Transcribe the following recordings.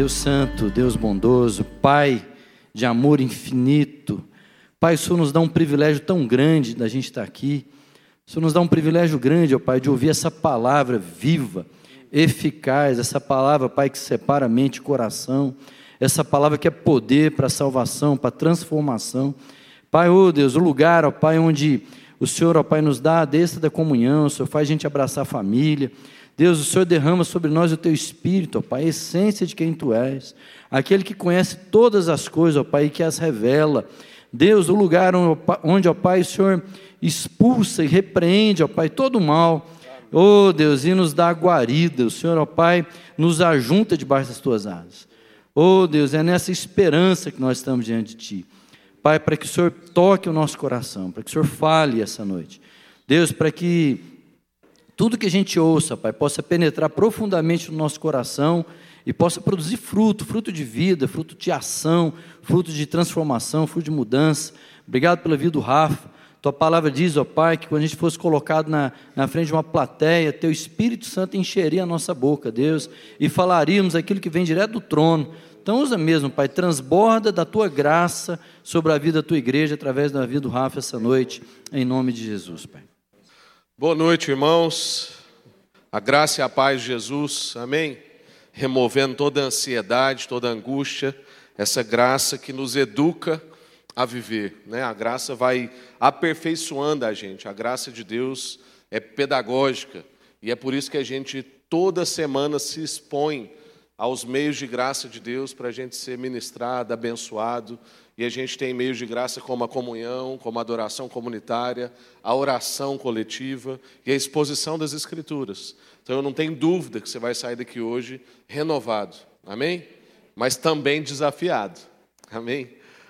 Deus Santo, Deus bondoso, Pai de amor infinito. Pai, o Senhor nos dá um privilégio tão grande da gente estar aqui. O Senhor nos dá um privilégio grande, ó Pai, de ouvir essa palavra viva, eficaz, essa palavra, Pai, que separa mente e coração, essa palavra que é poder para salvação, para transformação. Pai, oh Deus, o lugar, ó Pai, onde o Senhor, ó Pai, nos dá a destra da comunhão, o Senhor faz a gente abraçar a família. Deus, o Senhor derrama sobre nós o teu espírito, ó Pai, a essência de quem tu és, aquele que conhece todas as coisas, ó Pai, e que as revela. Deus, o lugar onde, ó Pai, o Senhor expulsa e repreende, ó Pai, todo o mal. Oh Deus, e nos dá guarida. O Senhor, ó Pai, nos ajunta debaixo das tuas asas. Oh Deus, é nessa esperança que nós estamos diante de Ti. Pai, para que o Senhor toque o nosso coração, para que o Senhor fale essa noite. Deus, para que tudo que a gente ouça, Pai, possa penetrar profundamente no nosso coração e possa produzir fruto, fruto de vida, fruto de ação, fruto de transformação, fruto de mudança. Obrigado pela vida do Rafa. Tua palavra diz, ó Pai, que quando a gente fosse colocado na, na frente de uma plateia, Teu Espírito Santo encheria a nossa boca, Deus, e falaríamos aquilo que vem direto do trono. Então usa mesmo, Pai, transborda da Tua graça sobre a vida da Tua igreja, através da vida do Rafa essa noite, em nome de Jesus, Pai. Boa noite, irmãos. A graça e a paz de Jesus, amém? Removendo toda a ansiedade, toda a angústia, essa graça que nos educa a viver, né? A graça vai aperfeiçoando a gente, a graça de Deus é pedagógica e é por isso que a gente toda semana se expõe aos meios de graça de Deus para a gente ser ministrado, abençoado e a gente tem meios de graça como a comunhão, como a adoração comunitária, a oração coletiva e a exposição das Escrituras. Então eu não tenho dúvida que você vai sair daqui hoje renovado, amém? Mas também desafiado, amém?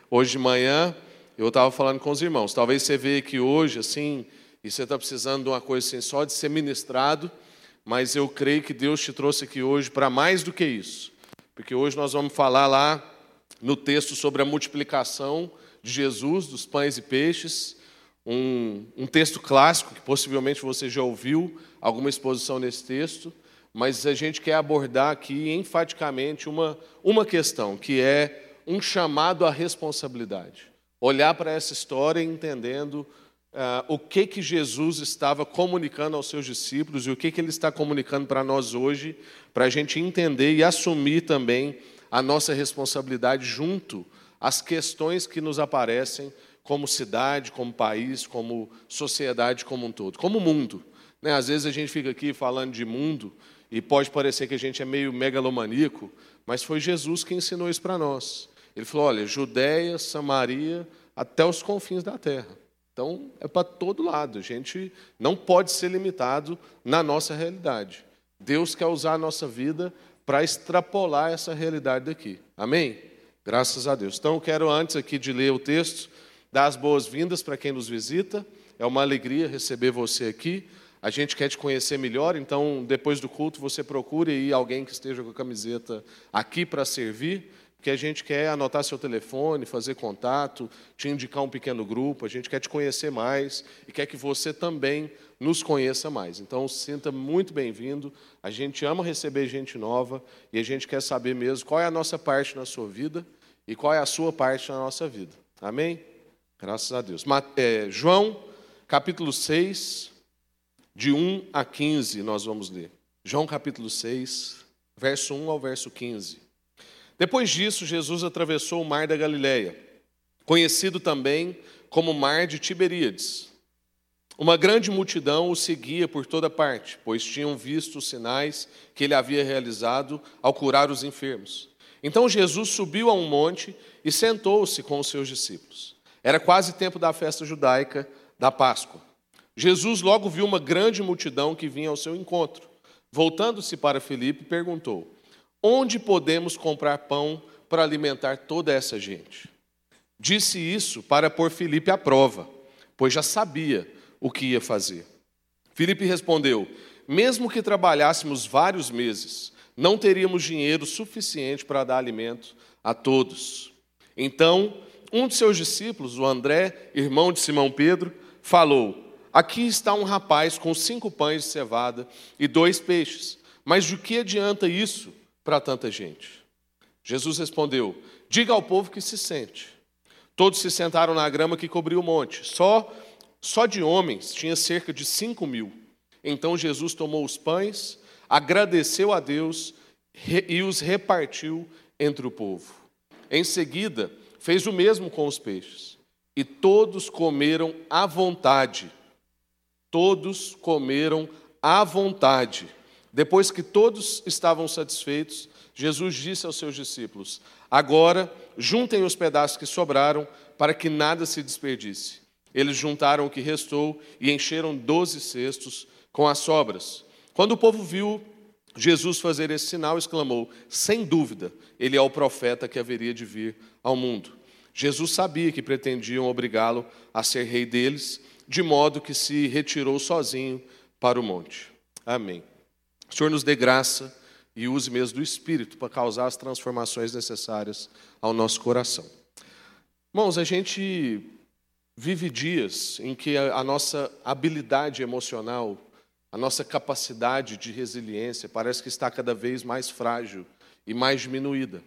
Hoje de manhã eu estava falando com os irmãos, talvez você veja aqui hoje assim, e você está precisando de uma coisa assim, só de ser ministrado, mas eu creio que Deus te trouxe aqui hoje para mais do que isso, porque hoje nós vamos falar lá no texto sobre a multiplicação de Jesus, dos pães e peixes, um, um, texto clássico que possivelmente você já ouviu alguma exposição nesse texto, mas a gente quer abordar aqui enfaticamente uma, uma questão, que é um chamado à responsabilidade. Olhar para essa história entendendo uh, o que, que Jesus estava comunicando aos seus discípulos e o que, que ele está comunicando para nós hoje, para a gente entender e assumir também a nossa responsabilidade junto às questões que nos aparecem como cidade, como país, como sociedade como um todo, como mundo. Né? Às vezes a gente fica aqui falando de mundo e pode parecer que a gente é meio megalomaníaco, mas foi Jesus que ensinou isso para nós. Ele falou: olha, Judéia, Samaria, até os confins da terra. Então, é para todo lado. A gente não pode ser limitado na nossa realidade. Deus quer usar a nossa vida para extrapolar essa realidade daqui. Amém? Graças a Deus. Então, eu quero, antes aqui de ler o texto, dar as boas-vindas para quem nos visita. É uma alegria receber você aqui. A gente quer te conhecer melhor, então, depois do culto, você procure aí alguém que esteja com a camiseta aqui para servir que a gente quer anotar seu telefone, fazer contato, te indicar um pequeno grupo, a gente quer te conhecer mais e quer que você também nos conheça mais. Então, sinta muito bem-vindo. A gente ama receber gente nova e a gente quer saber mesmo qual é a nossa parte na sua vida e qual é a sua parte na nossa vida. Amém? Graças a Deus. É, João, capítulo 6, de 1 a 15, nós vamos ler. João, capítulo 6, verso 1 ao verso 15. Depois disso, Jesus atravessou o mar da Galileia, conhecido também como Mar de Tiberíades. Uma grande multidão o seguia por toda parte, pois tinham visto os sinais que ele havia realizado ao curar os enfermos. Então Jesus subiu a um monte e sentou-se com os seus discípulos. Era quase tempo da festa judaica da Páscoa. Jesus logo viu uma grande multidão que vinha ao seu encontro. Voltando-se para Filipe, perguntou: Onde podemos comprar pão para alimentar toda essa gente? Disse isso para pôr Filipe à prova, pois já sabia o que ia fazer. Filipe respondeu: Mesmo que trabalhássemos vários meses, não teríamos dinheiro suficiente para dar alimento a todos. Então, um de seus discípulos, o André, irmão de Simão Pedro, falou: Aqui está um rapaz com cinco pães de cevada e dois peixes. Mas de que adianta isso para tanta gente. Jesus respondeu: Diga ao povo que se sente. Todos se sentaram na grama que cobriu o monte. Só, só de homens tinha cerca de cinco mil. Então Jesus tomou os pães, agradeceu a Deus e os repartiu entre o povo. Em seguida, fez o mesmo com os peixes. E todos comeram à vontade. Todos comeram à vontade. Depois que todos estavam satisfeitos, Jesus disse aos seus discípulos: Agora, juntem os pedaços que sobraram, para que nada se desperdice. Eles juntaram o que restou e encheram doze cestos com as sobras. Quando o povo viu Jesus fazer esse sinal, exclamou: Sem dúvida, ele é o profeta que haveria de vir ao mundo. Jesus sabia que pretendiam obrigá-lo a ser rei deles, de modo que se retirou sozinho para o monte. Amém. O Senhor nos dê graça e use mesmo do Espírito para causar as transformações necessárias ao nosso coração. Irmãos, a gente vive dias em que a nossa habilidade emocional, a nossa capacidade de resiliência parece que está cada vez mais frágil e mais diminuída.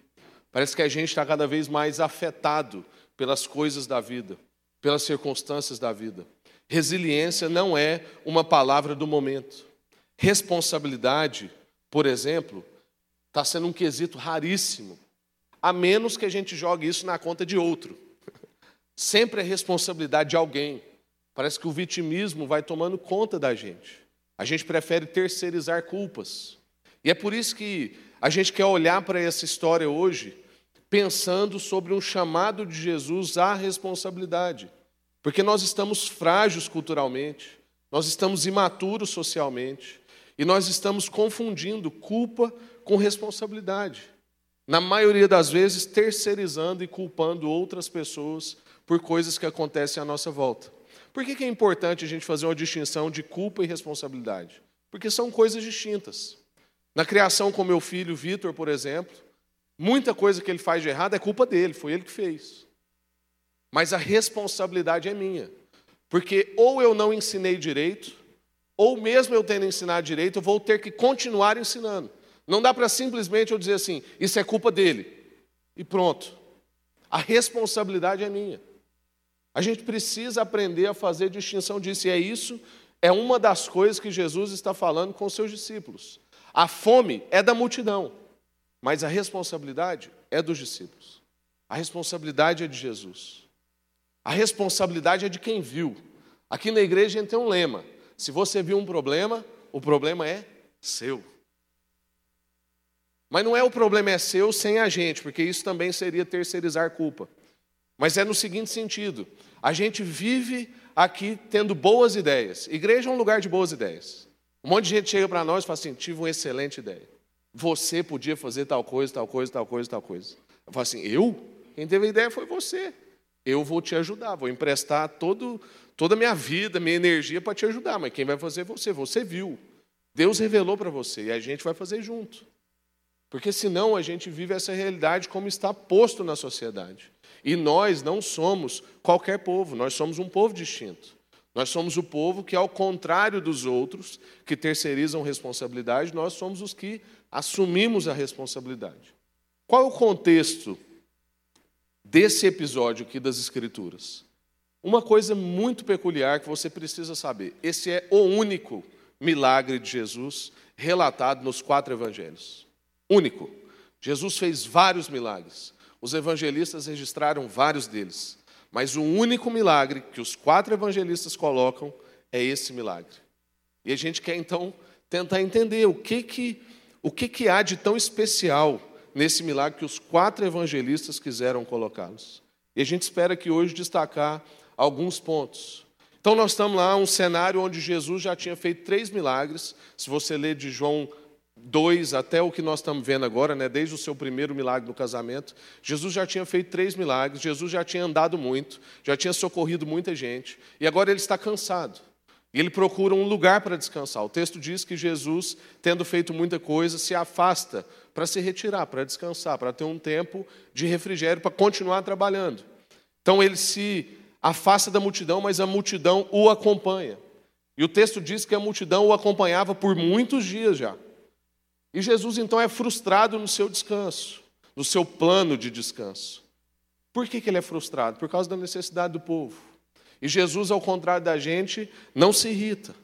Parece que a gente está cada vez mais afetado pelas coisas da vida, pelas circunstâncias da vida. Resiliência não é uma palavra do momento. Responsabilidade, por exemplo, está sendo um quesito raríssimo, a menos que a gente jogue isso na conta de outro. Sempre é responsabilidade de alguém. Parece que o vitimismo vai tomando conta da gente. A gente prefere terceirizar culpas. E é por isso que a gente quer olhar para essa história hoje pensando sobre um chamado de Jesus à responsabilidade. Porque nós estamos frágeis culturalmente, nós estamos imaturos socialmente, e nós estamos confundindo culpa com responsabilidade. Na maioria das vezes, terceirizando e culpando outras pessoas por coisas que acontecem à nossa volta. Por que é importante a gente fazer uma distinção de culpa e responsabilidade? Porque são coisas distintas. Na criação com meu filho Vitor, por exemplo, Muita coisa que ele faz de errado é culpa dele, foi ele que fez. Mas a responsabilidade é minha. Porque ou eu não ensinei direito, ou mesmo eu tendo ensinado direito, eu vou ter que continuar ensinando. Não dá para simplesmente eu dizer assim, isso é culpa dele. E pronto. A responsabilidade é minha. A gente precisa aprender a fazer distinção disso. E é isso, é uma das coisas que Jesus está falando com os seus discípulos. A fome é da multidão. Mas a responsabilidade é dos discípulos. A responsabilidade é de Jesus. A responsabilidade é de quem viu. Aqui na igreja a gente tem um lema: se você viu um problema, o problema é seu. Mas não é o problema é seu sem a gente, porque isso também seria terceirizar culpa. Mas é no seguinte sentido: a gente vive aqui tendo boas ideias. Igreja é um lugar de boas ideias. Um monte de gente chega para nós e fala assim: tive uma excelente ideia. Você podia fazer tal coisa, tal coisa, tal coisa, tal coisa. Eu falo assim, eu? Quem teve a ideia foi você. Eu vou te ajudar, vou emprestar todo, toda a minha vida, minha energia para te ajudar, mas quem vai fazer é você. Você viu. Deus revelou para você e a gente vai fazer junto. Porque senão a gente vive essa realidade como está posto na sociedade. E nós não somos qualquer povo, nós somos um povo distinto. Nós somos o povo que, ao contrário dos outros, que terceirizam responsabilidade, nós somos os que assumimos a responsabilidade. Qual é o contexto desse episódio aqui das Escrituras? Uma coisa muito peculiar que você precisa saber: esse é o único milagre de Jesus relatado nos quatro evangelhos. Único. Jesus fez vários milagres. Os evangelistas registraram vários deles. Mas o único milagre que os quatro evangelistas colocam é esse milagre. E a gente quer então tentar entender o que que o que, que há de tão especial nesse milagre que os quatro evangelistas quiseram colocá-los? E a gente espera que hoje destacar alguns pontos. Então, nós estamos lá, um cenário onde Jesus já tinha feito três milagres. Se você ler de João 2 até o que nós estamos vendo agora, né, desde o seu primeiro milagre no casamento, Jesus já tinha feito três milagres, Jesus já tinha andado muito, já tinha socorrido muita gente, e agora ele está cansado. E ele procura um lugar para descansar. O texto diz que Jesus, tendo feito muita coisa, se afasta para se retirar, para descansar, para ter um tempo de refrigério, para continuar trabalhando. Então ele se afasta da multidão, mas a multidão o acompanha. E o texto diz que a multidão o acompanhava por muitos dias já. E Jesus então é frustrado no seu descanso. no seu plano de descanso. Por que, que ele é frustrado? Por causa da necessidade do povo. E Jesus, ao contrário da gente, não se irrita.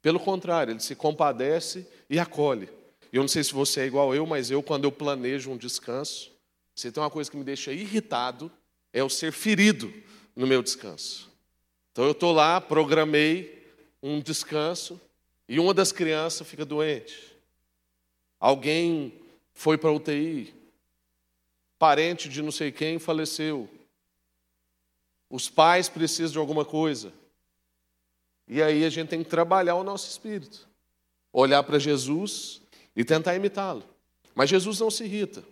Pelo contrário, ele se compadece e acolhe. Eu não sei se você é igual eu, mas eu, quando eu planejo um descanso, se tem uma coisa que me deixa irritado, é o ser ferido no meu descanso. Então eu estou lá, programei um descanso, e uma das crianças fica doente. Alguém foi para UTI, parente de não sei quem faleceu. Os pais precisam de alguma coisa. E aí a gente tem que trabalhar o nosso espírito. Olhar para Jesus e tentar imitá-lo. Mas Jesus não se irrita,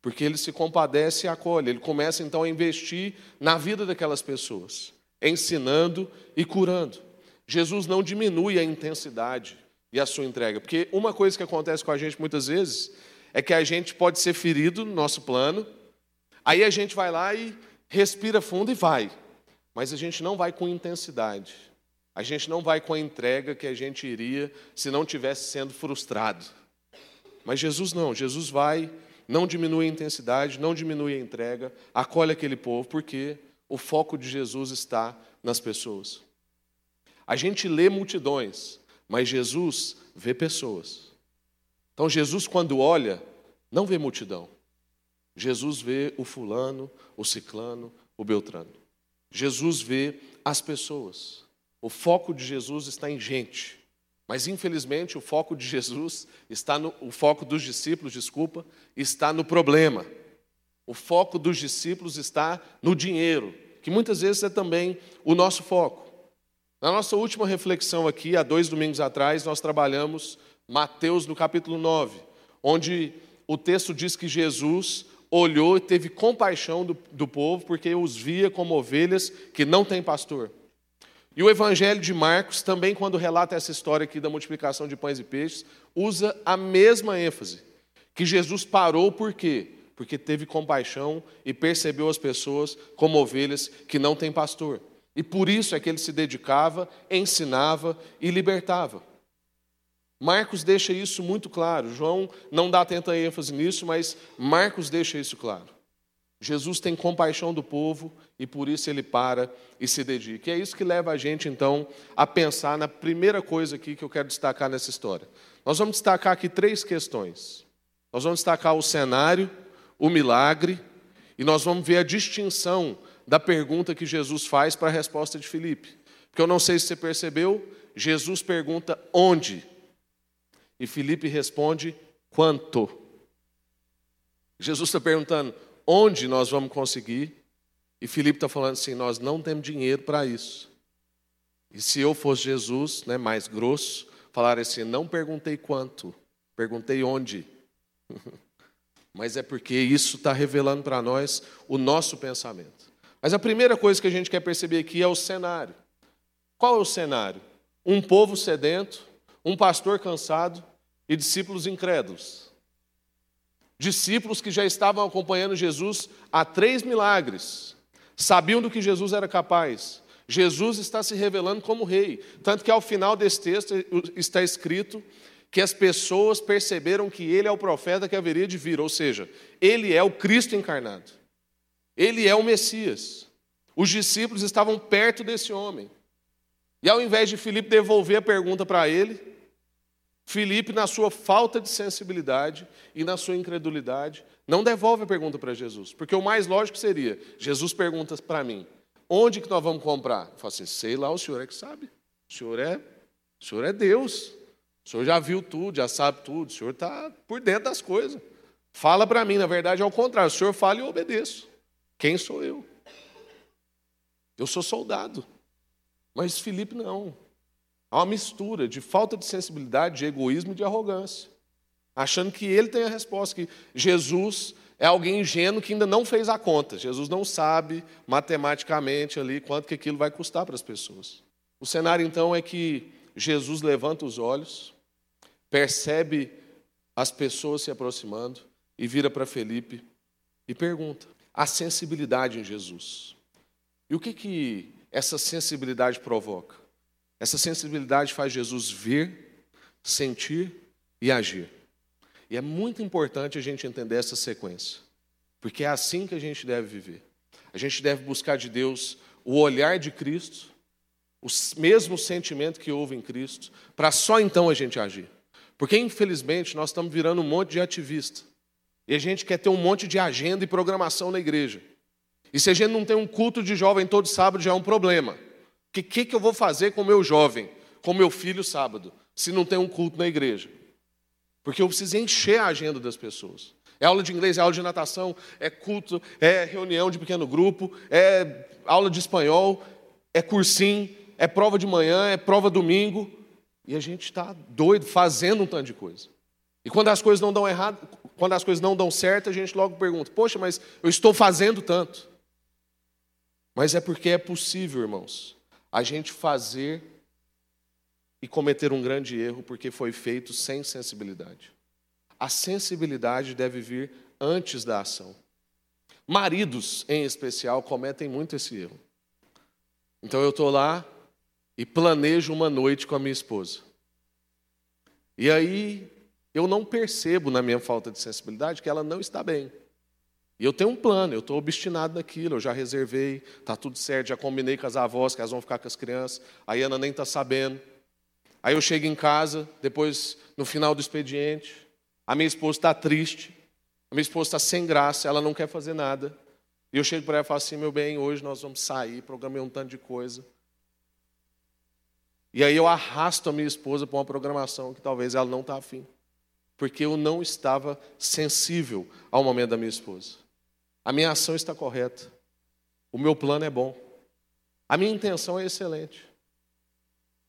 porque ele se compadece e acolhe. Ele começa então a investir na vida daquelas pessoas, ensinando e curando. Jesus não diminui a intensidade e a sua entrega, porque uma coisa que acontece com a gente muitas vezes é que a gente pode ser ferido no nosso plano, aí a gente vai lá e respira fundo e vai. Mas a gente não vai com intensidade. A gente não vai com a entrega que a gente iria se não tivesse sendo frustrado. Mas Jesus não, Jesus vai, não diminui a intensidade, não diminui a entrega, acolhe aquele povo, porque o foco de Jesus está nas pessoas. A gente lê multidões, mas Jesus vê pessoas. Então Jesus, quando olha, não vê multidão. Jesus vê o fulano, o ciclano, o beltrano. Jesus vê as pessoas. O foco de Jesus está em gente. Mas infelizmente o foco de Jesus está no o foco dos discípulos, desculpa, está no problema. O foco dos discípulos está no dinheiro, que muitas vezes é também o nosso foco. Na nossa última reflexão aqui, há dois domingos atrás, nós trabalhamos Mateus no capítulo 9, onde o texto diz que Jesus olhou e teve compaixão do, do povo, porque os via como ovelhas que não têm pastor. E o Evangelho de Marcos, também, quando relata essa história aqui da multiplicação de pães e peixes, usa a mesma ênfase. Que Jesus parou por quê? Porque teve compaixão e percebeu as pessoas como ovelhas que não têm pastor. E por isso é que ele se dedicava, ensinava e libertava. Marcos deixa isso muito claro. João não dá tanta ênfase nisso, mas Marcos deixa isso claro. Jesus tem compaixão do povo e por isso ele para e se dedica. E é isso que leva a gente, então, a pensar na primeira coisa aqui que eu quero destacar nessa história. Nós vamos destacar aqui três questões. Nós vamos destacar o cenário, o milagre, e nós vamos ver a distinção da pergunta que Jesus faz para a resposta de Filipe. Porque eu não sei se você percebeu, Jesus pergunta onde e Felipe responde: quanto? Jesus está perguntando: onde nós vamos conseguir? E Felipe está falando assim: nós não temos dinheiro para isso. E se eu fosse Jesus, né, mais grosso, falar assim: não perguntei quanto, perguntei onde. Mas é porque isso está revelando para nós o nosso pensamento. Mas a primeira coisa que a gente quer perceber aqui é o cenário. Qual é o cenário? Um povo sedento, um pastor cansado e discípulos incrédulos. Discípulos que já estavam acompanhando Jesus há três milagres, sabiam do que Jesus era capaz. Jesus está se revelando como rei. Tanto que ao final desse texto está escrito que as pessoas perceberam que ele é o profeta que haveria de vir, ou seja, ele é o Cristo encarnado. Ele é o Messias. Os discípulos estavam perto desse homem. E ao invés de Filipe devolver a pergunta para ele, Filipe, na sua falta de sensibilidade e na sua incredulidade, não devolve a pergunta para Jesus. Porque o mais lógico seria: Jesus pergunta para mim, onde que nós vamos comprar? Eu falo assim, sei lá, o senhor é que sabe. O senhor é, o senhor é Deus. O senhor já viu tudo, já sabe tudo. O senhor está por dentro das coisas. Fala para mim, na verdade, é o contrário. O senhor fala e eu obedeço. Quem sou eu? Eu sou soldado. Mas Felipe não. Há uma mistura de falta de sensibilidade, de egoísmo e de arrogância. Achando que ele tem a resposta, que Jesus é alguém ingênuo que ainda não fez a conta. Jesus não sabe matematicamente ali quanto que aquilo vai custar para as pessoas. O cenário então é que Jesus levanta os olhos, percebe as pessoas se aproximando e vira para Felipe e pergunta: a sensibilidade em Jesus. E o que que essa sensibilidade provoca? Essa sensibilidade faz Jesus ver, sentir e agir. E é muito importante a gente entender essa sequência. Porque é assim que a gente deve viver. A gente deve buscar de Deus o olhar de Cristo, o mesmo sentimento que houve em Cristo, para só então a gente agir. Porque, infelizmente, nós estamos virando um monte de ativista. E a gente quer ter um monte de agenda e programação na igreja. E se a gente não tem um culto de jovem todo sábado, já é um problema. Que, que, que eu vou fazer com o meu jovem, com o meu filho sábado, se não tem um culto na igreja? Porque eu preciso encher a agenda das pessoas. É aula de inglês, é aula de natação, é culto, é reunião de pequeno grupo, é aula de espanhol, é cursinho, é prova de manhã, é prova domingo. E a gente está doido fazendo um tanto de coisa. E quando as coisas não dão errado, quando as coisas não dão certo, a gente logo pergunta: Poxa, mas eu estou fazendo tanto. Mas é porque é possível, irmãos, a gente fazer e cometer um grande erro porque foi feito sem sensibilidade. A sensibilidade deve vir antes da ação. Maridos, em especial, cometem muito esse erro. Então eu estou lá e planejo uma noite com a minha esposa. E aí eu não percebo na minha falta de sensibilidade que ela não está bem. E eu tenho um plano, eu estou obstinado naquilo, eu já reservei, está tudo certo, já combinei com as avós que elas vão ficar com as crianças, a Ana nem está sabendo. Aí eu chego em casa, depois, no final do expediente, a minha esposa está triste, a minha esposa está sem graça, ela não quer fazer nada. E eu chego para ela e falo assim: meu bem, hoje nós vamos sair, programei um tanto de coisa. E aí eu arrasto a minha esposa para uma programação que talvez ela não está afim. Porque eu não estava sensível ao momento da minha esposa. A minha ação está correta. O meu plano é bom. A minha intenção é excelente.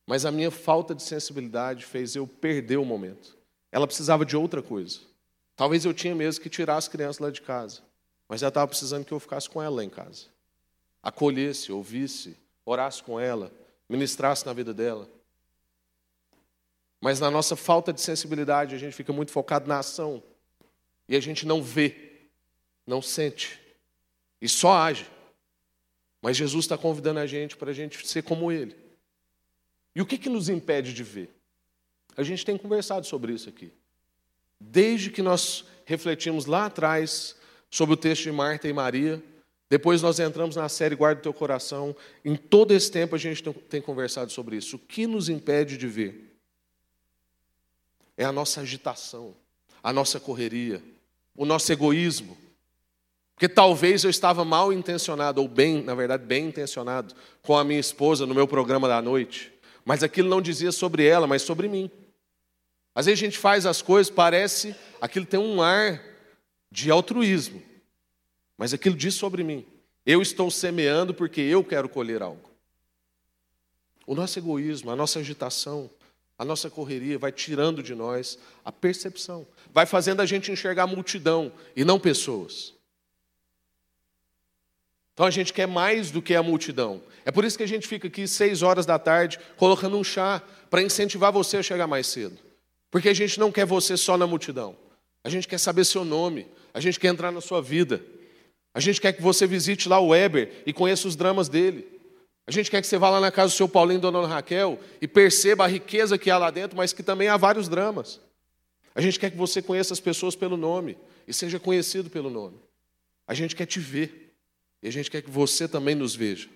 Mas a minha falta de sensibilidade fez eu perder o momento. Ela precisava de outra coisa. Talvez eu tinha mesmo que tirar as crianças lá de casa, mas ela estava precisando que eu ficasse com ela lá em casa. Acolhesse, ouvisse, orasse com ela, ministrasse na vida dela. Mas na nossa falta de sensibilidade, a gente fica muito focado na ação e a gente não vê, não sente e só age. Mas Jesus está convidando a gente para a gente ser como Ele. E o que, que nos impede de ver? A gente tem conversado sobre isso aqui. Desde que nós refletimos lá atrás sobre o texto de Marta e Maria, depois nós entramos na série Guarda o Teu Coração. Em todo esse tempo a gente tem conversado sobre isso. O que nos impede de ver? É a nossa agitação, a nossa correria, o nosso egoísmo. Porque talvez eu estava mal intencionado, ou bem, na verdade, bem intencionado, com a minha esposa no meu programa da noite. Mas aquilo não dizia sobre ela, mas sobre mim. Às vezes a gente faz as coisas, parece, aquilo tem um ar de altruísmo, mas aquilo diz sobre mim. Eu estou semeando porque eu quero colher algo. O nosso egoísmo, a nossa agitação, a nossa correria vai tirando de nós a percepção, vai fazendo a gente enxergar a multidão e não pessoas. Então a gente quer mais do que a multidão. É por isso que a gente fica aqui seis horas da tarde colocando um chá para incentivar você a chegar mais cedo. Porque a gente não quer você só na multidão. A gente quer saber seu nome. A gente quer entrar na sua vida. A gente quer que você visite lá o Weber e conheça os dramas dele. A gente quer que você vá lá na casa do seu Paulinho e da dona Raquel e perceba a riqueza que há lá dentro, mas que também há vários dramas. A gente quer que você conheça as pessoas pelo nome e seja conhecido pelo nome. A gente quer te ver e a gente quer que você também nos veja.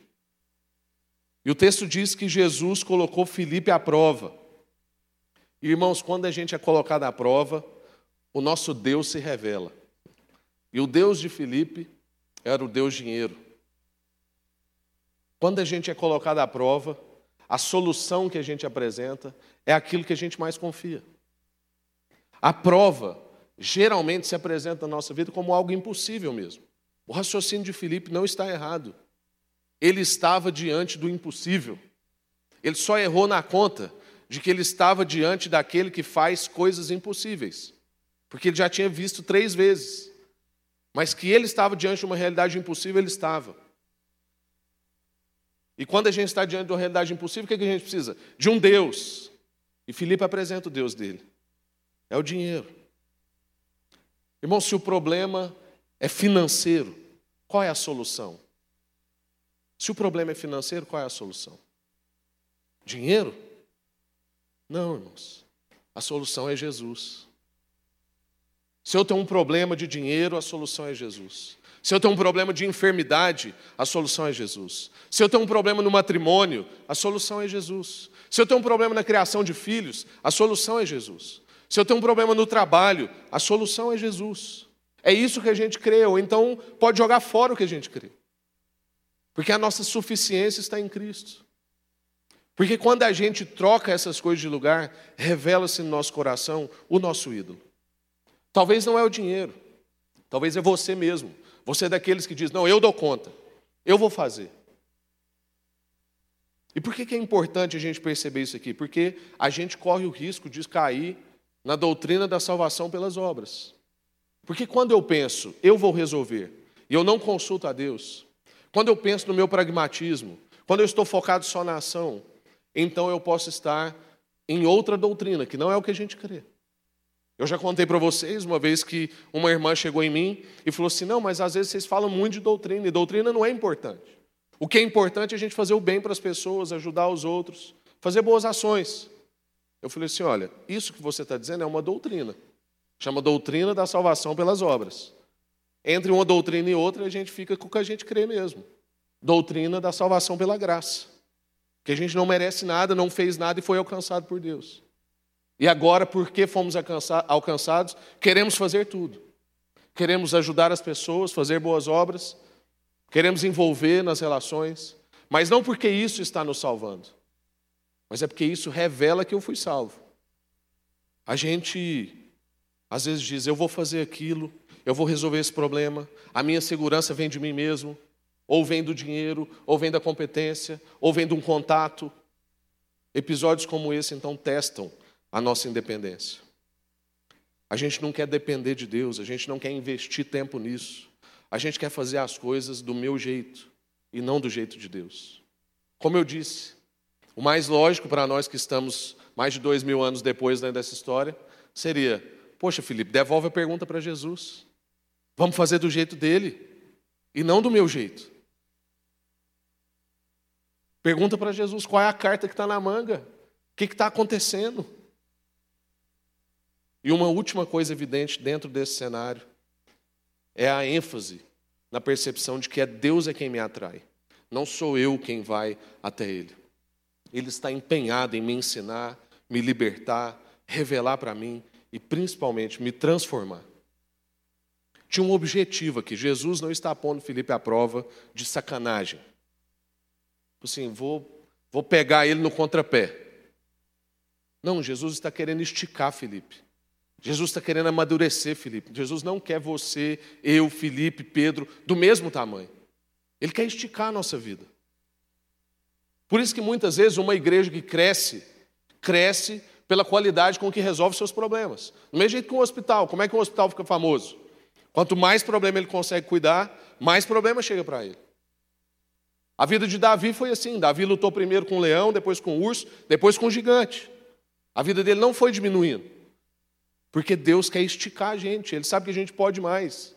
E o texto diz que Jesus colocou Filipe à prova. Irmãos, quando a gente é colocado à prova, o nosso Deus se revela. E o Deus de Filipe era o Deus dinheiro. Quando a gente é colocado à prova, a solução que a gente apresenta é aquilo que a gente mais confia. A prova geralmente se apresenta na nossa vida como algo impossível mesmo. O raciocínio de Filipe não está errado. Ele estava diante do impossível. Ele só errou na conta de que ele estava diante daquele que faz coisas impossíveis, porque ele já tinha visto três vezes, mas que ele estava diante de uma realidade impossível, ele estava. E quando a gente está diante de uma realidade impossível, o que a gente precisa? De um Deus. E Filipe apresenta o Deus dele. É o dinheiro. Irmão, se o problema é financeiro, qual é a solução? Se o problema é financeiro, qual é a solução? Dinheiro? Não, irmãos. A solução é Jesus. Se eu tenho um problema de dinheiro, a solução é Jesus. Se eu tenho um problema de enfermidade, a solução é Jesus. Se eu tenho um problema no matrimônio, a solução é Jesus. Se eu tenho um problema na criação de filhos, a solução é Jesus. Se eu tenho um problema no trabalho, a solução é Jesus. É isso que a gente crê, ou então pode jogar fora o que a gente crê. Porque a nossa suficiência está em Cristo. Porque quando a gente troca essas coisas de lugar, revela-se no nosso coração o nosso ídolo. Talvez não é o dinheiro, talvez é você mesmo. Você é daqueles que diz: Não, eu dou conta, eu vou fazer. E por que, é importante a gente perceber isso aqui? Porque a gente corre o risco de cair na doutrina da salvação pelas obras. Porque quando eu penso, eu vou resolver, e eu não consulto a Deus, quando eu penso no meu pragmatismo, quando eu estou focado só na ação, então eu posso estar em outra doutrina, que não é o que a gente crê. Eu já contei para vocês uma vez que uma irmã chegou em mim e falou assim: não, mas às vezes vocês falam muito de doutrina, e doutrina não é importante. O que é importante é a gente fazer o bem para as pessoas, ajudar os outros, fazer boas ações. Eu falei assim: olha, isso que você está dizendo é uma doutrina. Chama doutrina da salvação pelas obras. Entre uma doutrina e outra, a gente fica com o que a gente crê mesmo. Doutrina da salvação pela graça. Que a gente não merece nada, não fez nada e foi alcançado por Deus. E agora, porque fomos alcançados, queremos fazer tudo. Queremos ajudar as pessoas, fazer boas obras, queremos envolver nas relações, mas não porque isso está nos salvando, mas é porque isso revela que eu fui salvo. A gente às vezes diz: eu vou fazer aquilo, eu vou resolver esse problema, a minha segurança vem de mim mesmo, ou vem do dinheiro, ou vem da competência, ou vem de um contato. Episódios como esse então testam a nossa independência. A gente não quer depender de Deus, a gente não quer investir tempo nisso. A gente quer fazer as coisas do meu jeito e não do jeito de Deus. Como eu disse, o mais lógico para nós que estamos mais de dois mil anos depois dessa história seria: Poxa, Felipe, devolve a pergunta para Jesus. Vamos fazer do jeito dele e não do meu jeito. Pergunta para Jesus qual é a carta que está na manga, o que está acontecendo. E uma última coisa evidente dentro desse cenário é a ênfase na percepção de que é Deus é quem me atrai, não sou eu quem vai até Ele. Ele está empenhado em me ensinar, me libertar, revelar para mim e principalmente me transformar. Tinha um objetivo aqui. Jesus não está pondo Felipe à prova de sacanagem. Assim, vou, vou pegar ele no contrapé. Não, Jesus está querendo esticar Felipe. Jesus está querendo amadurecer Felipe. Jesus não quer você, eu, Felipe, Pedro, do mesmo tamanho. Ele quer esticar a nossa vida. Por isso que muitas vezes uma igreja que cresce, cresce pela qualidade com que resolve seus problemas. Do mesmo jeito que um hospital. Como é que um hospital fica famoso? Quanto mais problema ele consegue cuidar, mais problema chega para ele. A vida de Davi foi assim. Davi lutou primeiro com o leão, depois com o urso, depois com o gigante. A vida dele não foi diminuindo. Porque Deus quer esticar a gente, Ele sabe que a gente pode mais.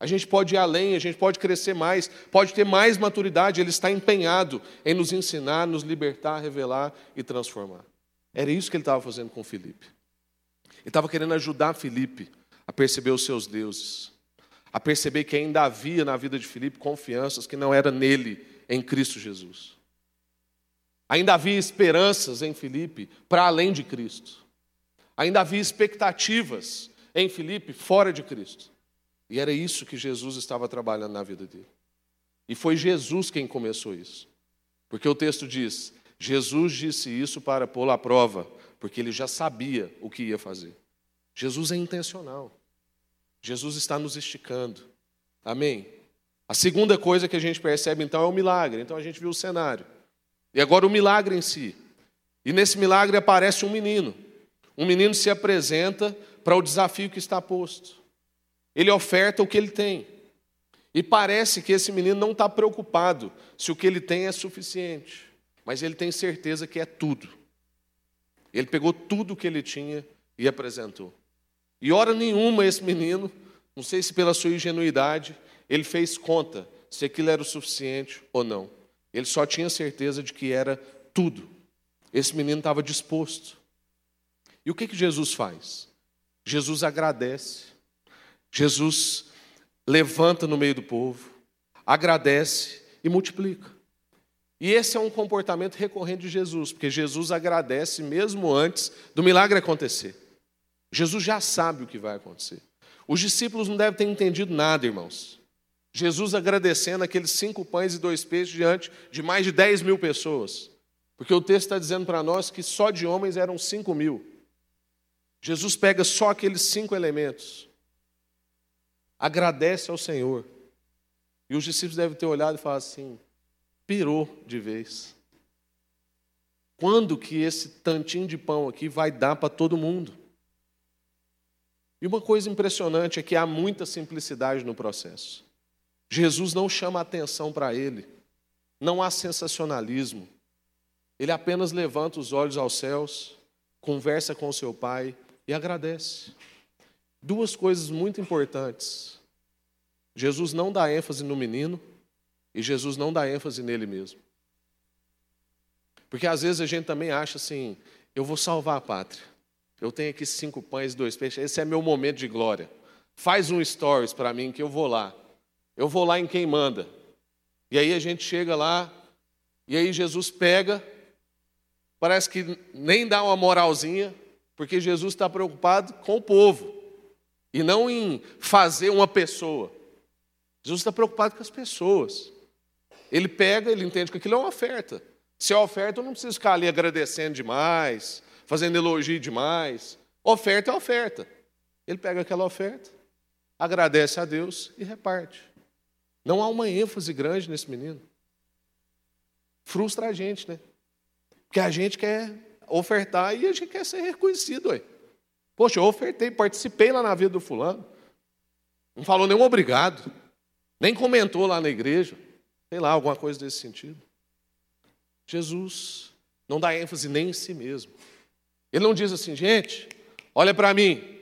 A gente pode ir além, a gente pode crescer mais, pode ter mais maturidade. Ele está empenhado em nos ensinar, nos libertar, revelar e transformar. Era isso que ele estava fazendo com Felipe. Ele estava querendo ajudar Felipe a perceber os seus deuses, a perceber que ainda havia na vida de Felipe confianças que não era nele, em Cristo Jesus. Ainda havia esperanças em Felipe para além de Cristo. Ainda havia expectativas em Filipe fora de Cristo. E era isso que Jesus estava trabalhando na vida dele. E foi Jesus quem começou isso. Porque o texto diz: Jesus disse isso para pô-lo à prova, porque ele já sabia o que ia fazer. Jesus é intencional. Jesus está nos esticando. Amém? A segunda coisa que a gente percebe então é o milagre. Então a gente viu o cenário. E agora o milagre em si. E nesse milagre aparece um menino. Um menino se apresenta para o desafio que está posto. Ele oferta o que ele tem. E parece que esse menino não está preocupado se o que ele tem é suficiente, mas ele tem certeza que é tudo. Ele pegou tudo o que ele tinha e apresentou. E hora nenhuma esse menino, não sei se pela sua ingenuidade, ele fez conta se aquilo era o suficiente ou não. Ele só tinha certeza de que era tudo. Esse menino estava disposto. E o que, que Jesus faz? Jesus agradece. Jesus levanta no meio do povo, agradece e multiplica. E esse é um comportamento recorrente de Jesus, porque Jesus agradece mesmo antes do milagre acontecer. Jesus já sabe o que vai acontecer. Os discípulos não devem ter entendido nada, irmãos. Jesus agradecendo aqueles cinco pães e dois peixes diante de mais de 10 mil pessoas. Porque o texto está dizendo para nós que só de homens eram cinco mil. Jesus pega só aqueles cinco elementos, agradece ao Senhor. E os discípulos devem ter olhado e falado assim: pirou de vez. Quando que esse tantinho de pão aqui vai dar para todo mundo? E uma coisa impressionante é que há muita simplicidade no processo. Jesus não chama atenção para ele, não há sensacionalismo. Ele apenas levanta os olhos aos céus, conversa com seu pai e agradece. Duas coisas muito importantes. Jesus não dá ênfase no menino e Jesus não dá ênfase nele mesmo. Porque às vezes a gente também acha assim: eu vou salvar a pátria. Eu tenho aqui cinco pães e dois peixes, esse é meu momento de glória. Faz um stories para mim que eu vou lá. Eu vou lá em quem manda. E aí a gente chega lá, e aí Jesus pega, parece que nem dá uma moralzinha, porque Jesus está preocupado com o povo, e não em fazer uma pessoa. Jesus está preocupado com as pessoas. Ele pega, ele entende que aquilo é uma oferta. Se é oferta, eu não preciso ficar ali agradecendo demais, fazendo elogio demais. Oferta é oferta. Ele pega aquela oferta, agradece a Deus e reparte. Não há uma ênfase grande nesse menino. Frustra a gente, né? Porque a gente quer ofertar e a gente quer ser reconhecido. Ué. Poxa, eu ofertei, participei lá na vida do fulano. Não falou nenhum obrigado. Nem comentou lá na igreja. Sei lá, alguma coisa desse sentido. Jesus não dá ênfase nem em si mesmo. Ele não diz assim, gente, olha para mim,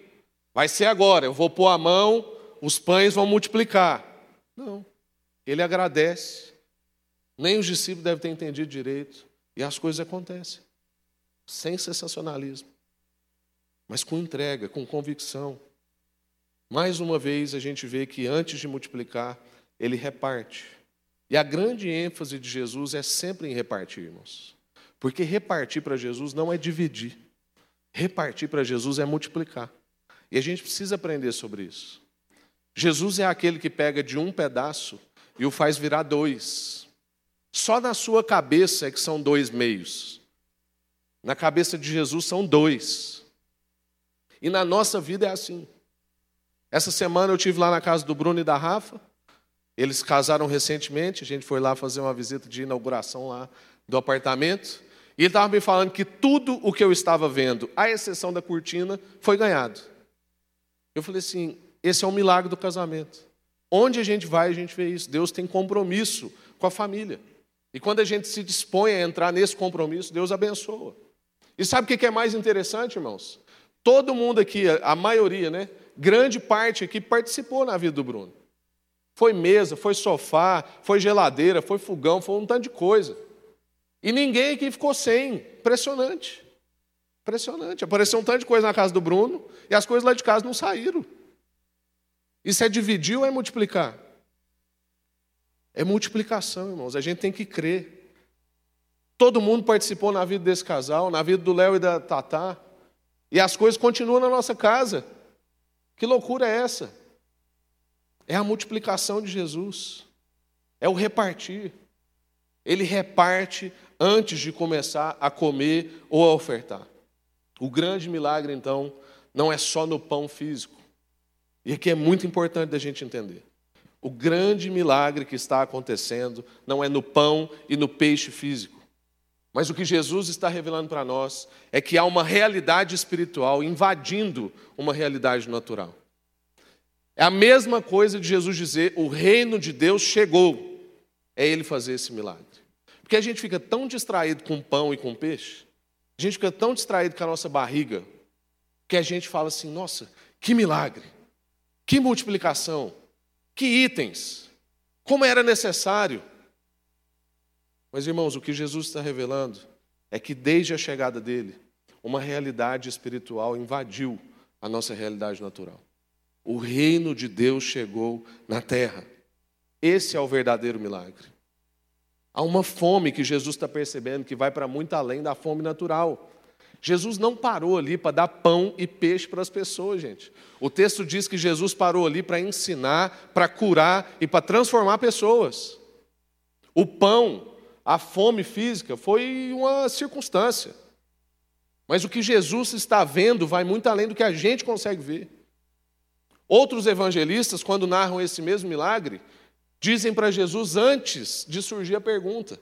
vai ser agora, eu vou pôr a mão, os pães vão multiplicar. Não. Ele agradece. Nem os discípulos devem ter entendido direito. E as coisas acontecem. Sem sensacionalismo. Mas com entrega, com convicção. Mais uma vez a gente vê que antes de multiplicar, ele reparte. E a grande ênfase de Jesus é sempre em repartir, irmãos. Porque repartir para Jesus não é dividir. Repartir para Jesus é multiplicar. E a gente precisa aprender sobre isso. Jesus é aquele que pega de um pedaço e o faz virar dois. Só na sua cabeça é que são dois meios. Na cabeça de Jesus são dois. E na nossa vida é assim. Essa semana eu tive lá na casa do Bruno e da Rafa. Eles casaram recentemente, a gente foi lá fazer uma visita de inauguração lá do apartamento. E ele estava me falando que tudo o que eu estava vendo, à exceção da cortina, foi ganhado. Eu falei assim: esse é um milagre do casamento. Onde a gente vai, a gente vê isso. Deus tem compromisso com a família. E quando a gente se dispõe a entrar nesse compromisso, Deus abençoa. E sabe o que é mais interessante, irmãos? Todo mundo aqui, a maioria, né? Grande parte aqui participou na vida do Bruno. Foi mesa, foi sofá, foi geladeira, foi fogão, foi um tanto de coisa. E ninguém aqui ficou sem. Impressionante. Impressionante. Apareceu um tanto de coisa na casa do Bruno e as coisas lá de casa não saíram. Isso é dividir ou é multiplicar? É multiplicação, irmãos. A gente tem que crer. Todo mundo participou na vida desse casal, na vida do Léo e da Tatá. E as coisas continuam na nossa casa. Que loucura é essa? É a multiplicação de Jesus. É o repartir. Ele reparte antes de começar a comer ou a ofertar. O grande milagre, então, não é só no pão físico. E aqui é muito importante da gente entender. O grande milagre que está acontecendo não é no pão e no peixe físico. Mas o que Jesus está revelando para nós é que há uma realidade espiritual invadindo uma realidade natural. É a mesma coisa de Jesus dizer: o reino de Deus chegou. É ele fazer esse milagre. Porque a gente fica tão distraído com pão e com peixe, a gente fica tão distraído com a nossa barriga, que a gente fala assim: nossa, que milagre. Que multiplicação! Que itens! Como era necessário! Mas, irmãos, o que Jesus está revelando é que desde a chegada dele, uma realidade espiritual invadiu a nossa realidade natural. O reino de Deus chegou na terra. Esse é o verdadeiro milagre. Há uma fome que Jesus está percebendo que vai para muito além da fome natural. Jesus não parou ali para dar pão e peixe para as pessoas, gente. O texto diz que Jesus parou ali para ensinar, para curar e para transformar pessoas. O pão, a fome física, foi uma circunstância. Mas o que Jesus está vendo vai muito além do que a gente consegue ver. Outros evangelistas, quando narram esse mesmo milagre, dizem para Jesus antes de surgir a pergunta.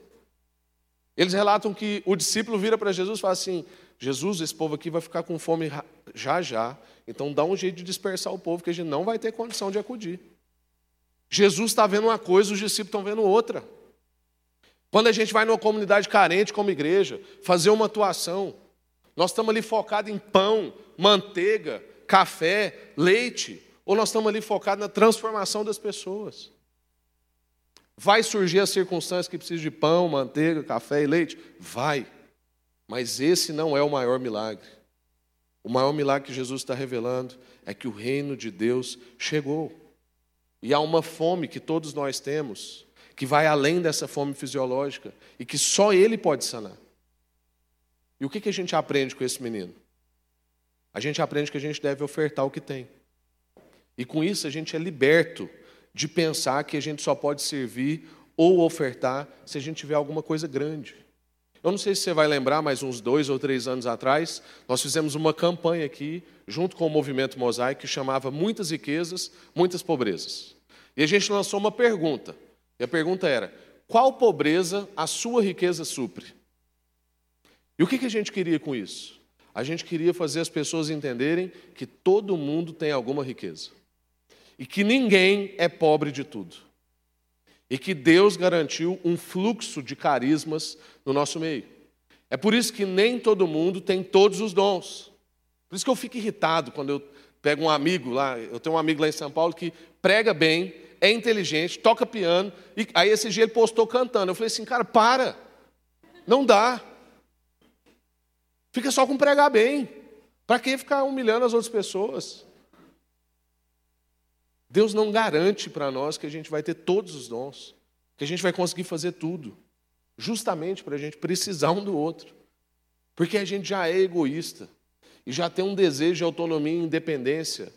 Eles relatam que o discípulo vira para Jesus e fala assim: Jesus, esse povo aqui vai ficar com fome já já, então dá um jeito de dispersar o povo, que a gente não vai ter condição de acudir. Jesus está vendo uma coisa, os discípulos estão vendo outra. Quando a gente vai numa comunidade carente como igreja, fazer uma atuação, nós estamos ali focados em pão, manteiga, café, leite, ou nós estamos ali focados na transformação das pessoas. Vai surgir as circunstâncias que precisam de pão, manteiga, café e leite? Vai. Mas esse não é o maior milagre. O maior milagre que Jesus está revelando é que o reino de Deus chegou. E há uma fome que todos nós temos, que vai além dessa fome fisiológica e que só Ele pode sanar. E o que, que a gente aprende com esse menino? A gente aprende que a gente deve ofertar o que tem. E com isso a gente é liberto de pensar que a gente só pode servir ou ofertar se a gente tiver alguma coisa grande. Eu não sei se você vai lembrar, mas uns dois ou três anos atrás, nós fizemos uma campanha aqui, junto com o movimento Mosaico, que chamava Muitas Riquezas, Muitas Pobrezas. E a gente lançou uma pergunta. E a pergunta era: qual pobreza a sua riqueza supre? E o que a gente queria com isso? A gente queria fazer as pessoas entenderem que todo mundo tem alguma riqueza. E que ninguém é pobre de tudo e que Deus garantiu um fluxo de carismas no nosso meio. É por isso que nem todo mundo tem todos os dons. Por isso que eu fico irritado quando eu pego um amigo lá, eu tenho um amigo lá em São Paulo que prega bem, é inteligente, toca piano, e aí esse dia ele postou cantando. Eu falei assim, cara, para. Não dá. Fica só com pregar bem. Para que ficar humilhando as outras pessoas? Deus não garante para nós que a gente vai ter todos os dons, que a gente vai conseguir fazer tudo, justamente para a gente precisar um do outro, porque a gente já é egoísta e já tem um desejo de autonomia e independência,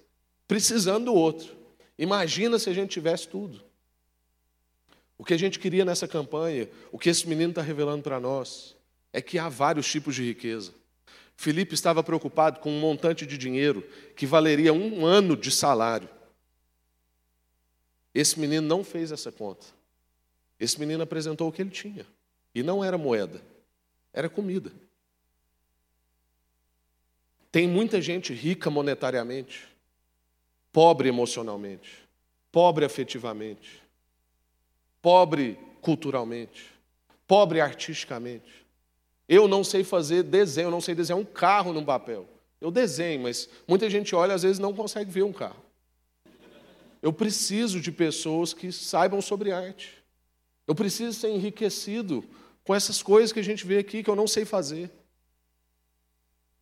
precisando do outro. Imagina se a gente tivesse tudo. O que a gente queria nessa campanha, o que esse menino está revelando para nós, é que há vários tipos de riqueza. Felipe estava preocupado com um montante de dinheiro que valeria um ano de salário. Esse menino não fez essa conta. Esse menino apresentou o que ele tinha. E não era moeda, era comida. Tem muita gente rica monetariamente, pobre emocionalmente, pobre afetivamente, pobre culturalmente, pobre artisticamente. Eu não sei fazer desenho, eu não sei desenhar um carro num papel. Eu desenho, mas muita gente olha às vezes não consegue ver um carro. Eu preciso de pessoas que saibam sobre arte. Eu preciso ser enriquecido com essas coisas que a gente vê aqui que eu não sei fazer.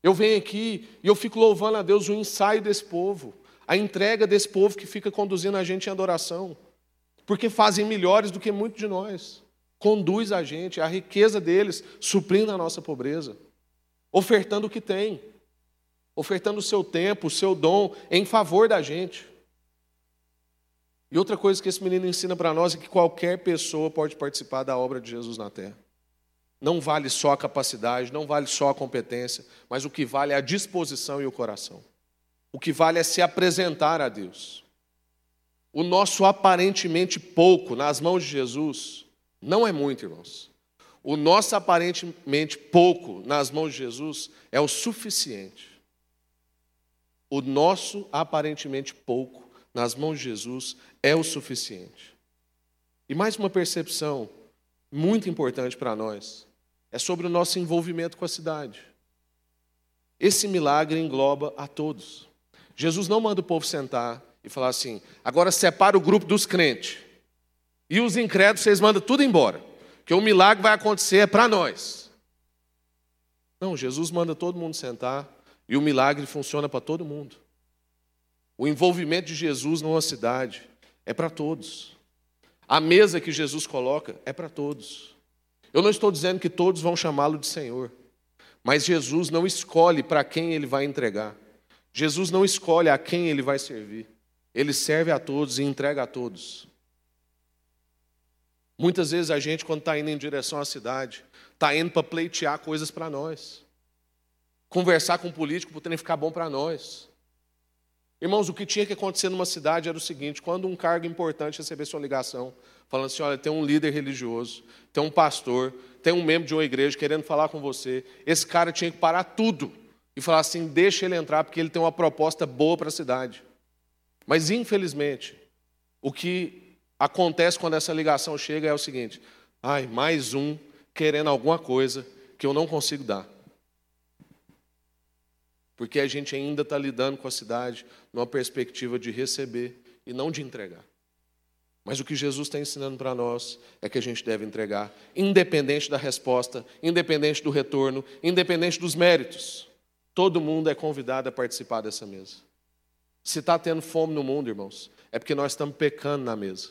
Eu venho aqui e eu fico louvando a Deus o ensaio desse povo, a entrega desse povo que fica conduzindo a gente em adoração, porque fazem melhores do que muitos de nós. Conduz a gente, a riqueza deles, suprindo a nossa pobreza, ofertando o que tem, ofertando o seu tempo, o seu dom em favor da gente. E outra coisa que esse menino ensina para nós é que qualquer pessoa pode participar da obra de Jesus na terra. Não vale só a capacidade, não vale só a competência, mas o que vale é a disposição e o coração. O que vale é se apresentar a Deus. O nosso aparentemente pouco nas mãos de Jesus não é muito, irmãos. O nosso aparentemente pouco nas mãos de Jesus é o suficiente. O nosso aparentemente pouco nas mãos de Jesus é o suficiente. E mais uma percepção muito importante para nós é sobre o nosso envolvimento com a cidade. Esse milagre engloba a todos. Jesus não manda o povo sentar e falar assim: agora separa o grupo dos crentes. E os incrédulos, vocês mandam tudo embora. Que o milagre vai acontecer é para nós. Não, Jesus manda todo mundo sentar e o milagre funciona para todo mundo. O envolvimento de Jesus numa cidade é para todos. A mesa que Jesus coloca é para todos. Eu não estou dizendo que todos vão chamá-lo de Senhor, mas Jesus não escolhe para quem ele vai entregar. Jesus não escolhe a quem ele vai servir. Ele serve a todos e entrega a todos. Muitas vezes a gente, quando está indo em direção à cidade, está indo para pleitear coisas para nós. Conversar com o político para ficar bom para nós. Irmãos, o que tinha que acontecer numa cidade era o seguinte: quando um cargo importante recebesse uma ligação, falando assim: olha, tem um líder religioso, tem um pastor, tem um membro de uma igreja querendo falar com você, esse cara tinha que parar tudo e falar assim: deixa ele entrar, porque ele tem uma proposta boa para a cidade. Mas, infelizmente, o que acontece quando essa ligação chega é o seguinte: ai, mais um querendo alguma coisa que eu não consigo dar porque a gente ainda está lidando com a cidade numa perspectiva de receber e não de entregar. Mas o que Jesus está ensinando para nós é que a gente deve entregar, independente da resposta, independente do retorno, independente dos méritos. Todo mundo é convidado a participar dessa mesa. Se está tendo fome no mundo, irmãos, é porque nós estamos pecando na mesa.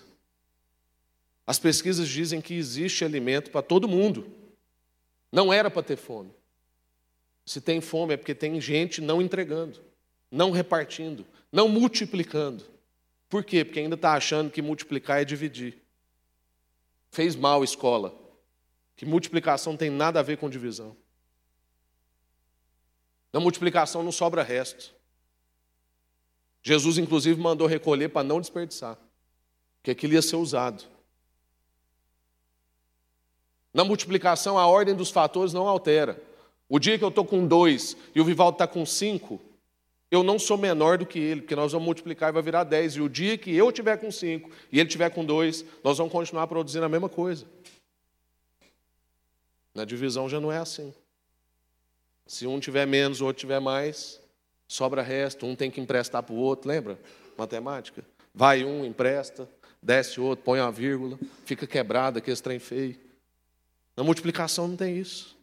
As pesquisas dizem que existe alimento para todo mundo. Não era para ter fome. Se tem fome é porque tem gente não entregando, não repartindo, não multiplicando. Por quê? Porque ainda está achando que multiplicar é dividir. Fez mal a escola. Que multiplicação tem nada a ver com divisão. Na multiplicação não sobra resto. Jesus, inclusive, mandou recolher para não desperdiçar, porque aquilo ia ser usado. Na multiplicação, a ordem dos fatores não altera. O dia que eu estou com dois e o Vivaldo está com cinco, eu não sou menor do que ele, porque nós vamos multiplicar e vai virar dez. E o dia que eu tiver com cinco e ele tiver com dois, nós vamos continuar produzindo a mesma coisa. Na divisão já não é assim. Se um tiver menos, o outro tiver mais, sobra resto. Um tem que emprestar para o outro, lembra? Matemática. Vai um, empresta, desce outro, põe uma vírgula, fica quebrado, aquele trem feio. Na multiplicação não tem isso.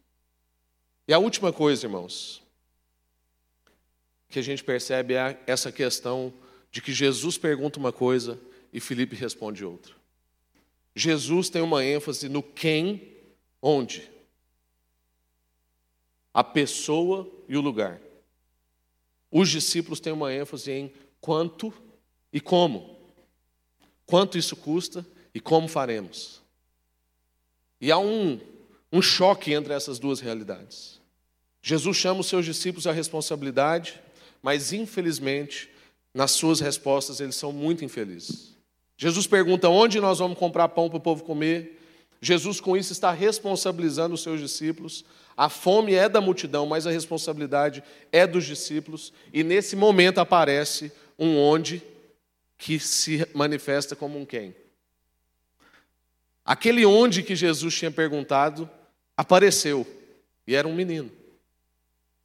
E a última coisa, irmãos, que a gente percebe é essa questão de que Jesus pergunta uma coisa e Felipe responde outra. Jesus tem uma ênfase no quem, onde. A pessoa e o lugar. Os discípulos têm uma ênfase em quanto e como. Quanto isso custa e como faremos. E há um, um choque entre essas duas realidades. Jesus chama os seus discípulos à responsabilidade, mas infelizmente, nas suas respostas, eles são muito infelizes. Jesus pergunta onde nós vamos comprar pão para o povo comer. Jesus, com isso, está responsabilizando os seus discípulos. A fome é da multidão, mas a responsabilidade é dos discípulos. E nesse momento aparece um onde que se manifesta como um quem. Aquele onde que Jesus tinha perguntado apareceu e era um menino.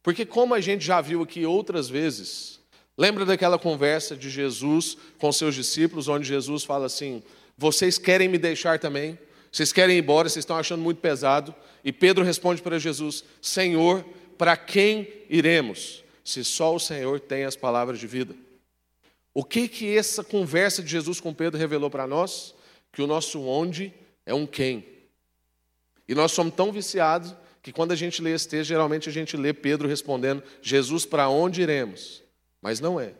Porque, como a gente já viu aqui outras vezes, lembra daquela conversa de Jesus com seus discípulos, onde Jesus fala assim: Vocês querem me deixar também? Vocês querem ir embora? Vocês estão achando muito pesado? E Pedro responde para Jesus: Senhor, para quem iremos? Se só o Senhor tem as palavras de vida. O que que essa conversa de Jesus com Pedro revelou para nós? Que o nosso onde é um quem. E nós somos tão viciados que quando a gente lê esse texto, geralmente a gente lê Pedro respondendo: Jesus, para onde iremos? Mas não é.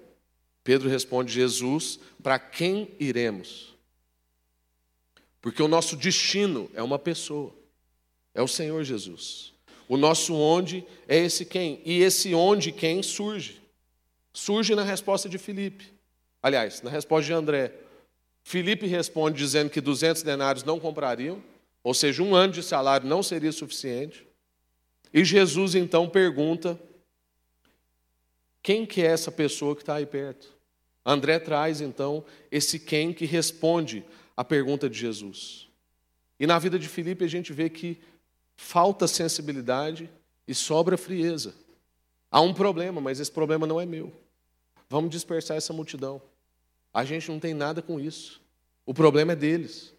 Pedro responde: Jesus, para quem iremos? Porque o nosso destino é uma pessoa, é o Senhor Jesus. O nosso onde é esse quem. E esse onde quem surge. Surge na resposta de Filipe. Aliás, na resposta de André. Filipe responde dizendo que 200 denários não comprariam, ou seja, um ano de salário não seria suficiente. E Jesus então pergunta: quem que é essa pessoa que está aí perto? André traz então esse quem que responde à pergunta de Jesus. E na vida de Filipe a gente vê que falta sensibilidade e sobra frieza. Há um problema, mas esse problema não é meu. Vamos dispersar essa multidão. A gente não tem nada com isso. O problema é deles.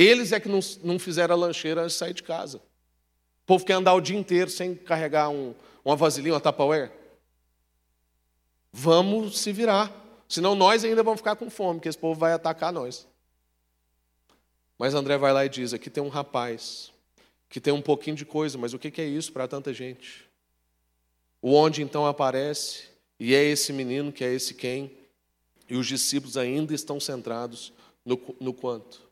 Eles é que não, não fizeram a lancheira antes de sair de casa povo quer andar o dia inteiro sem carregar um, uma vasilhinha, uma Tupperware. vamos se virar. Senão nós ainda vamos ficar com fome, porque esse povo vai atacar nós. Mas André vai lá e diz: aqui tem um rapaz que tem um pouquinho de coisa, mas o que é isso para tanta gente? O onde então aparece, e é esse menino que é esse quem, e os discípulos ainda estão centrados no, no quanto.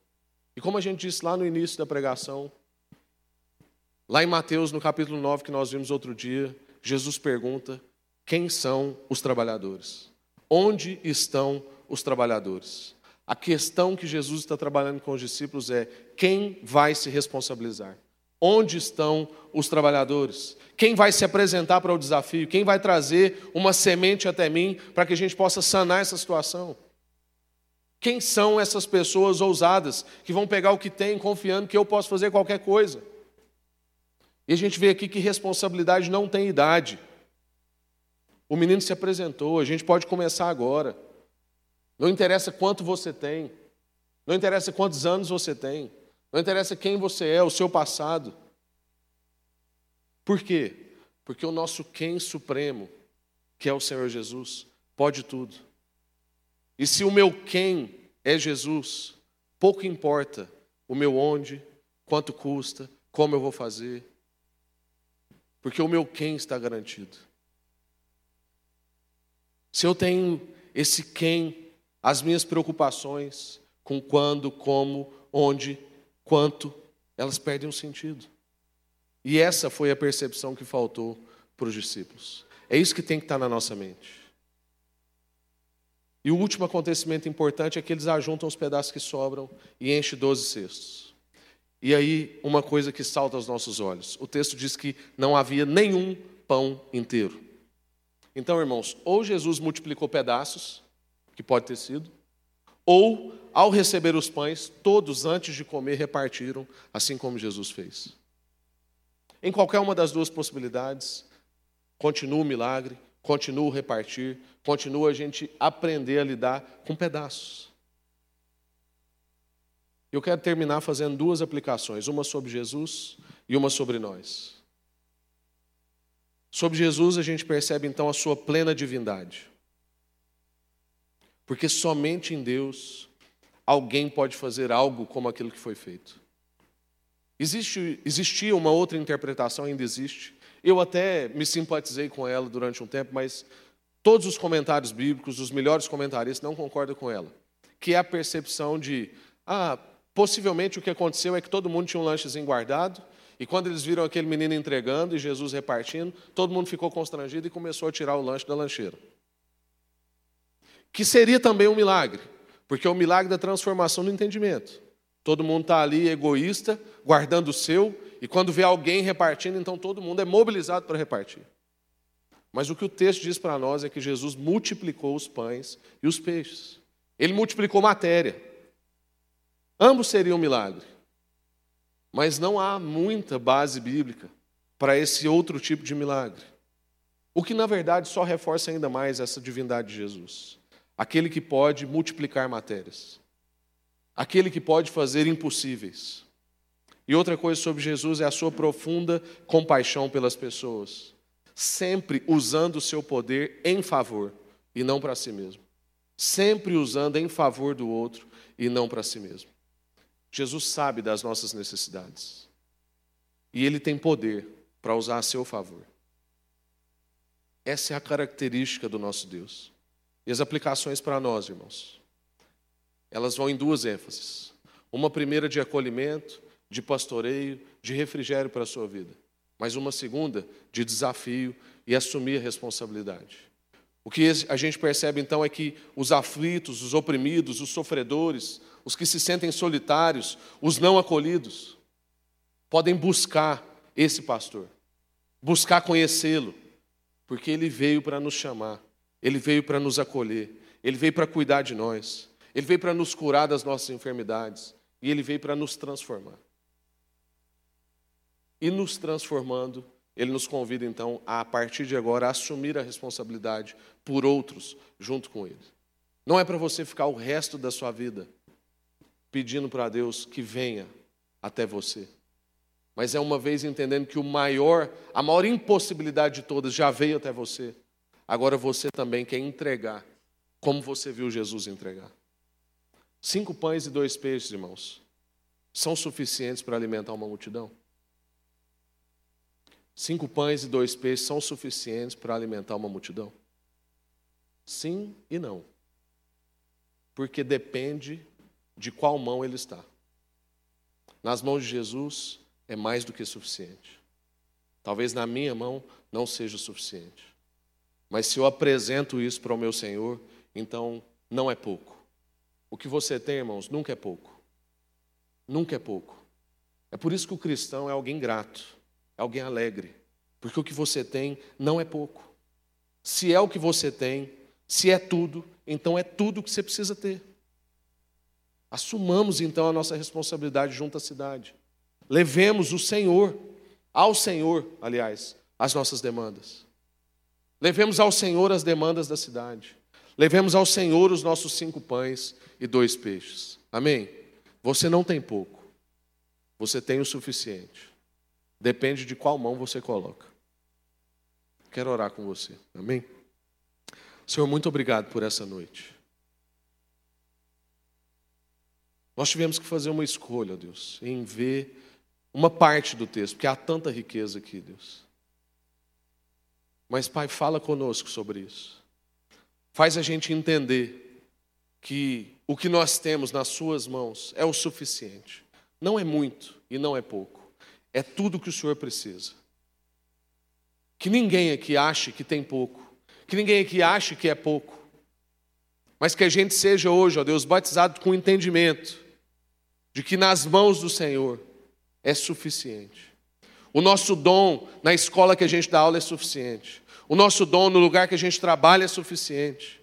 E como a gente disse lá no início da pregação, lá em Mateus, no capítulo 9, que nós vimos outro dia, Jesus pergunta: quem são os trabalhadores? Onde estão os trabalhadores? A questão que Jesus está trabalhando com os discípulos é: quem vai se responsabilizar? Onde estão os trabalhadores? Quem vai se apresentar para o desafio? Quem vai trazer uma semente até mim para que a gente possa sanar essa situação? Quem são essas pessoas ousadas que vão pegar o que tem confiando que eu posso fazer qualquer coisa? E a gente vê aqui que responsabilidade não tem idade. O menino se apresentou, a gente pode começar agora. Não interessa quanto você tem, não interessa quantos anos você tem, não interessa quem você é, o seu passado. Por quê? Porque o nosso quem supremo, que é o Senhor Jesus, pode tudo. E se o meu quem é Jesus, pouco importa o meu onde, quanto custa, como eu vou fazer, porque o meu quem está garantido. Se eu tenho esse quem, as minhas preocupações com quando, como, onde, quanto, elas perdem o sentido. E essa foi a percepção que faltou para os discípulos. É isso que tem que estar na nossa mente. E o último acontecimento importante é que eles ajuntam os pedaços que sobram e enchem 12 cestos. E aí, uma coisa que salta aos nossos olhos: o texto diz que não havia nenhum pão inteiro. Então, irmãos, ou Jesus multiplicou pedaços, que pode ter sido, ou, ao receber os pães, todos antes de comer repartiram, assim como Jesus fez. Em qualquer uma das duas possibilidades, continua o milagre, continua o repartir, continua a gente aprender a lidar com pedaços. Eu quero terminar fazendo duas aplicações, uma sobre Jesus e uma sobre nós. Sobre Jesus, a gente percebe então a sua plena divindade. Porque somente em Deus alguém pode fazer algo como aquilo que foi feito. Existe, existia uma outra interpretação, ainda existe. Eu até me simpatizei com ela durante um tempo, mas todos os comentários bíblicos, os melhores comentaristas, não concordam com ela. Que é a percepção de, ah, possivelmente o que aconteceu é que todo mundo tinha um lanchezinho guardado, e quando eles viram aquele menino entregando e Jesus repartindo, todo mundo ficou constrangido e começou a tirar o lanche da lancheira. Que seria também um milagre, porque é o um milagre da transformação do entendimento. Todo mundo está ali egoísta, guardando o seu, e quando vê alguém repartindo, então todo mundo é mobilizado para repartir. Mas o que o texto diz para nós é que Jesus multiplicou os pães e os peixes. Ele multiplicou matéria. Ambos seriam um milagre. Mas não há muita base bíblica para esse outro tipo de milagre. O que, na verdade, só reforça ainda mais essa divindade de Jesus. Aquele que pode multiplicar matérias. Aquele que pode fazer impossíveis. E outra coisa sobre Jesus é a sua profunda compaixão pelas pessoas, sempre usando o seu poder em favor e não para si mesmo. Sempre usando em favor do outro e não para si mesmo. Jesus sabe das nossas necessidades. E ele tem poder para usar a seu favor. Essa é a característica do nosso Deus. E as aplicações para nós, irmãos, elas vão em duas ênfases. Uma primeira de acolhimento, de pastoreio, de refrigério para a sua vida. Mas uma segunda de desafio e assumir a responsabilidade. O que a gente percebe então é que os aflitos, os oprimidos, os sofredores, os que se sentem solitários, os não acolhidos, podem buscar esse pastor, buscar conhecê-lo, porque ele veio para nos chamar, ele veio para nos acolher, ele veio para cuidar de nós, ele veio para nos curar das nossas enfermidades e ele veio para nos transformar. E nos transformando, ele nos convida então a, a partir de agora a assumir a responsabilidade por outros junto com ele. Não é para você ficar o resto da sua vida pedindo para Deus que venha até você. Mas é uma vez entendendo que o maior, a maior impossibilidade de todas já veio até você. Agora você também quer entregar, como você viu Jesus entregar. Cinco pães e dois peixes, irmãos, são suficientes para alimentar uma multidão? Cinco pães e dois peixes são suficientes para alimentar uma multidão? Sim e não. Porque depende de qual mão ele está. Nas mãos de Jesus é mais do que suficiente. Talvez na minha mão não seja suficiente. Mas se eu apresento isso para o meu Senhor, então não é pouco. O que você tem, irmãos, nunca é pouco. Nunca é pouco. É por isso que o cristão é alguém grato, é alguém alegre. Porque o que você tem não é pouco. Se é o que você tem, se é tudo, então é tudo o que você precisa ter. Assumamos então a nossa responsabilidade junto à cidade. Levemos o Senhor, ao Senhor, aliás, as nossas demandas. Levemos ao Senhor as demandas da cidade. Levemos ao Senhor os nossos cinco pães e dois peixes. Amém? Você não tem pouco, você tem o suficiente. Depende de qual mão você coloca. Quero orar com você. Amém? Senhor, muito obrigado por essa noite. Nós tivemos que fazer uma escolha, Deus, em ver uma parte do texto, porque há tanta riqueza aqui, Deus. Mas, Pai, fala conosco sobre isso. Faz a gente entender que o que nós temos nas Suas mãos é o suficiente. Não é muito e não é pouco. É tudo que o Senhor precisa. Que ninguém aqui ache que tem pouco. Que ninguém aqui ache que é pouco. Mas que a gente seja hoje, ó Deus, batizado com entendimento de que nas mãos do Senhor é suficiente. O nosso dom na escola que a gente dá aula é suficiente. O nosso dom no lugar que a gente trabalha é suficiente.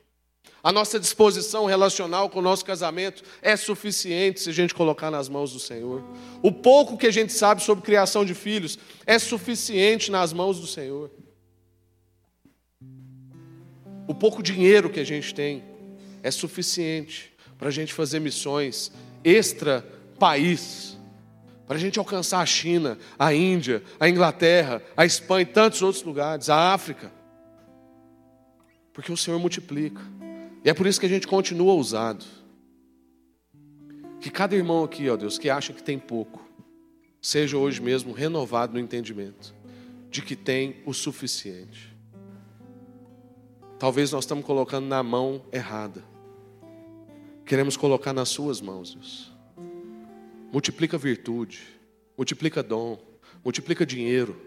A nossa disposição relacional com o nosso casamento é suficiente se a gente colocar nas mãos do Senhor. O pouco que a gente sabe sobre criação de filhos é suficiente nas mãos do Senhor. O pouco dinheiro que a gente tem é suficiente para a gente fazer missões extra país, para a gente alcançar a China, a Índia, a Inglaterra, a Espanha e tantos outros lugares, a África. Porque o Senhor multiplica. E é por isso que a gente continua ousado. Que cada irmão aqui, ó Deus, que acha que tem pouco, seja hoje mesmo renovado no entendimento de que tem o suficiente. Talvez nós estamos colocando na mão errada. Queremos colocar nas suas mãos, Deus. Multiplica virtude, multiplica dom, multiplica dinheiro,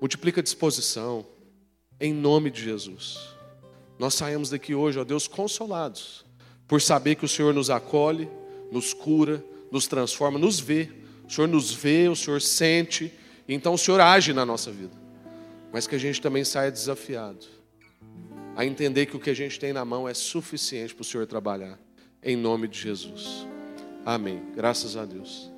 multiplica disposição, em nome de Jesus. Nós saímos daqui hoje, ó Deus, consolados, por saber que o Senhor nos acolhe, nos cura, nos transforma, nos vê. O Senhor nos vê, o Senhor sente, então o Senhor age na nossa vida. Mas que a gente também saia desafiado a entender que o que a gente tem na mão é suficiente para o Senhor trabalhar, em nome de Jesus. Amém. Graças a Deus.